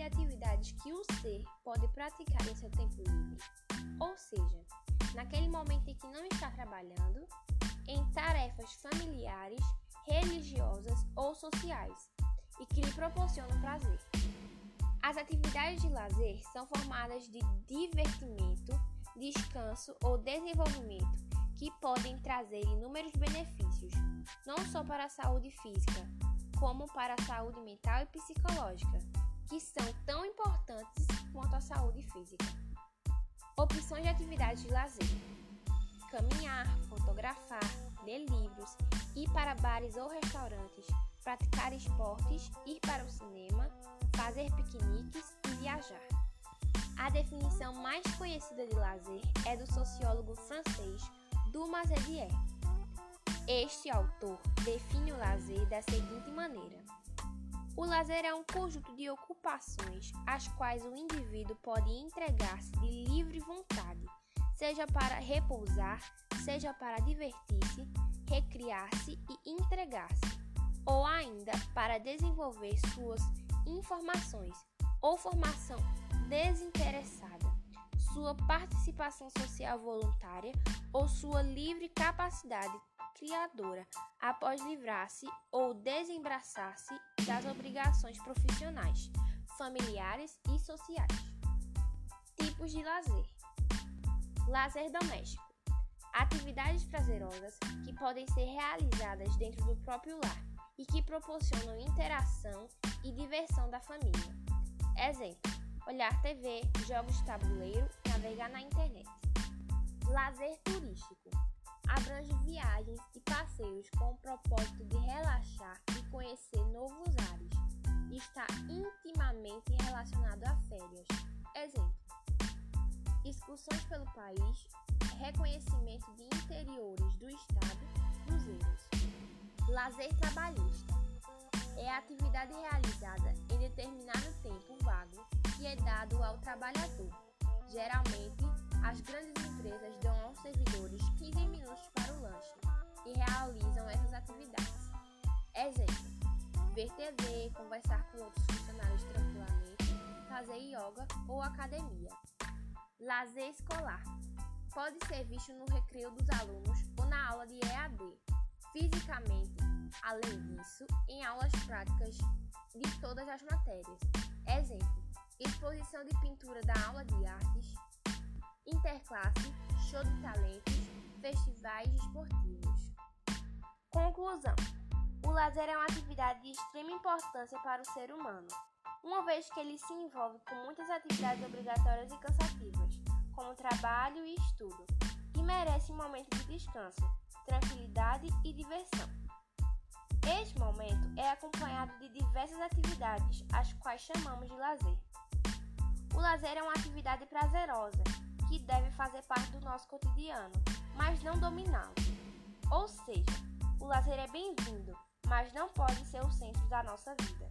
de atividades que o ser pode praticar em seu tempo livre, ou seja, naquele momento em que não está trabalhando, em tarefas familiares, religiosas ou sociais e que lhe proporcionam prazer. As atividades de lazer são formadas de divertimento, descanso ou desenvolvimento que podem trazer inúmeros benefícios, não só para a saúde física, como para a saúde mental e psicológica, que são tão importantes quanto a saúde física. Opções de atividades de lazer: caminhar, fotografar, ler livros, ir para bares ou restaurantes, praticar esportes, ir para o cinema, fazer piqueniques e viajar. A definição mais conhecida de lazer é do sociólogo francês Dumas Redier. Este autor define o lazer da seguinte maneira: O lazer é um conjunto de ocupações às quais o indivíduo pode entregar-se de livre vontade, seja para repousar, seja para divertir-se, recriar-se e entregar-se, ou ainda para desenvolver suas informações ou formação desinteressada sua participação social voluntária ou sua livre capacidade criadora após livrar-se ou desembaraçar-se das obrigações profissionais, familiares e sociais. Tipos de lazer: lazer doméstico atividades prazerosas que podem ser realizadas dentro do próprio lar e que proporcionam interação e diversão da família. Exemplo: olhar TV, jogos de tabuleiro, navegar na internet. Lazer turístico abrange viagens e passeios com o propósito de relaxar e conhecer novos ares. Está intimamente relacionado a férias. Exemplo: excursões pelo país, reconhecimento de interiores do estado, cruzeiros. Lazer trabalhista é a atividade realizada em determinado tempo vago que é dado ao trabalhador. Geralmente, as grandes empresas dão aos servidores 15 minutos para o lanche e realizam essas atividades. Exemplo: ver TV, conversar com outros funcionários tranquilamente, fazer yoga ou academia. Lazer escolar pode ser visto no recreio dos alunos ou na aula de EAD. Fisicamente, além disso, em aulas práticas de todas as matérias. Exemplo: exposição de pintura da aula de artes, interclasse, show de talentos, festivais esportivos. Conclusão: O lazer é uma atividade de extrema importância para o ser humano, uma vez que ele se envolve com muitas atividades obrigatórias e cansativas, como trabalho e estudo, e merece um momento de descanso, tranquilidade e diversão. Este momento é acompanhado de diversas atividades, as quais chamamos de lazer. O lazer é uma atividade prazerosa que deve fazer parte do nosso cotidiano, mas não dominá-lo. Ou seja, o lazer é bem-vindo, mas não pode ser o centro da nossa vida.